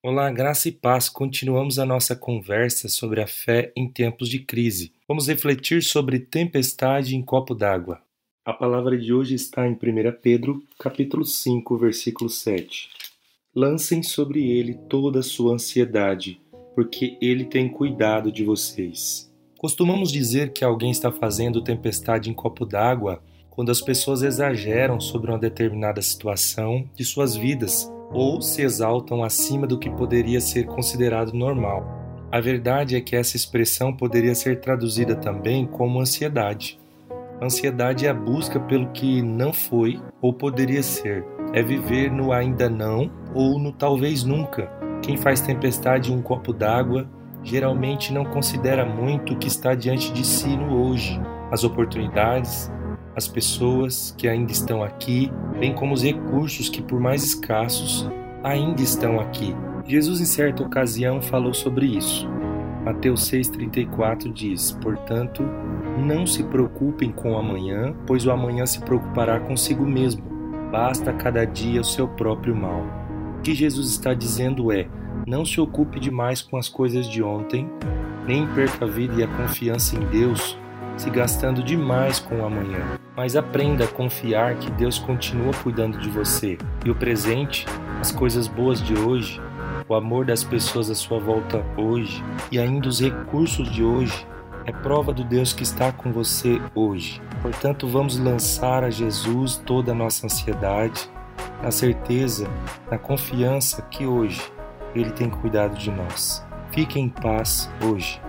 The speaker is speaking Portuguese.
Olá, graça e paz. Continuamos a nossa conversa sobre a fé em tempos de crise. Vamos refletir sobre tempestade em copo d'água. A palavra de hoje está em 1 Pedro, capítulo 5, versículo 7. Lancem sobre ele toda a sua ansiedade, porque ele tem cuidado de vocês. Costumamos dizer que alguém está fazendo tempestade em copo d'água quando as pessoas exageram sobre uma determinada situação de suas vidas ou se exaltam acima do que poderia ser considerado normal. A verdade é que essa expressão poderia ser traduzida também como ansiedade. Ansiedade é a busca pelo que não foi ou poderia ser. É viver no ainda não ou no talvez nunca. Quem faz tempestade em um copo d'água geralmente não considera muito o que está diante de si no hoje, as oportunidades, as pessoas que ainda estão aqui, bem como os recursos que, por mais escassos, ainda estão aqui. Jesus, em certa ocasião, falou sobre isso. Mateus 6,34 diz: Portanto, não se preocupem com o amanhã, pois o amanhã se preocupará consigo mesmo. Basta cada dia o seu próprio mal. O que Jesus está dizendo é: não se ocupe demais com as coisas de ontem, nem perca a vida e a confiança em Deus se gastando demais com o amanhã, mas aprenda a confiar que Deus continua cuidando de você e o presente, as coisas boas de hoje, o amor das pessoas à sua volta hoje e ainda os recursos de hoje é prova do Deus que está com você hoje. Portanto, vamos lançar a Jesus toda a nossa ansiedade, na certeza, na confiança que hoje Ele tem cuidado de nós. Fique em paz hoje.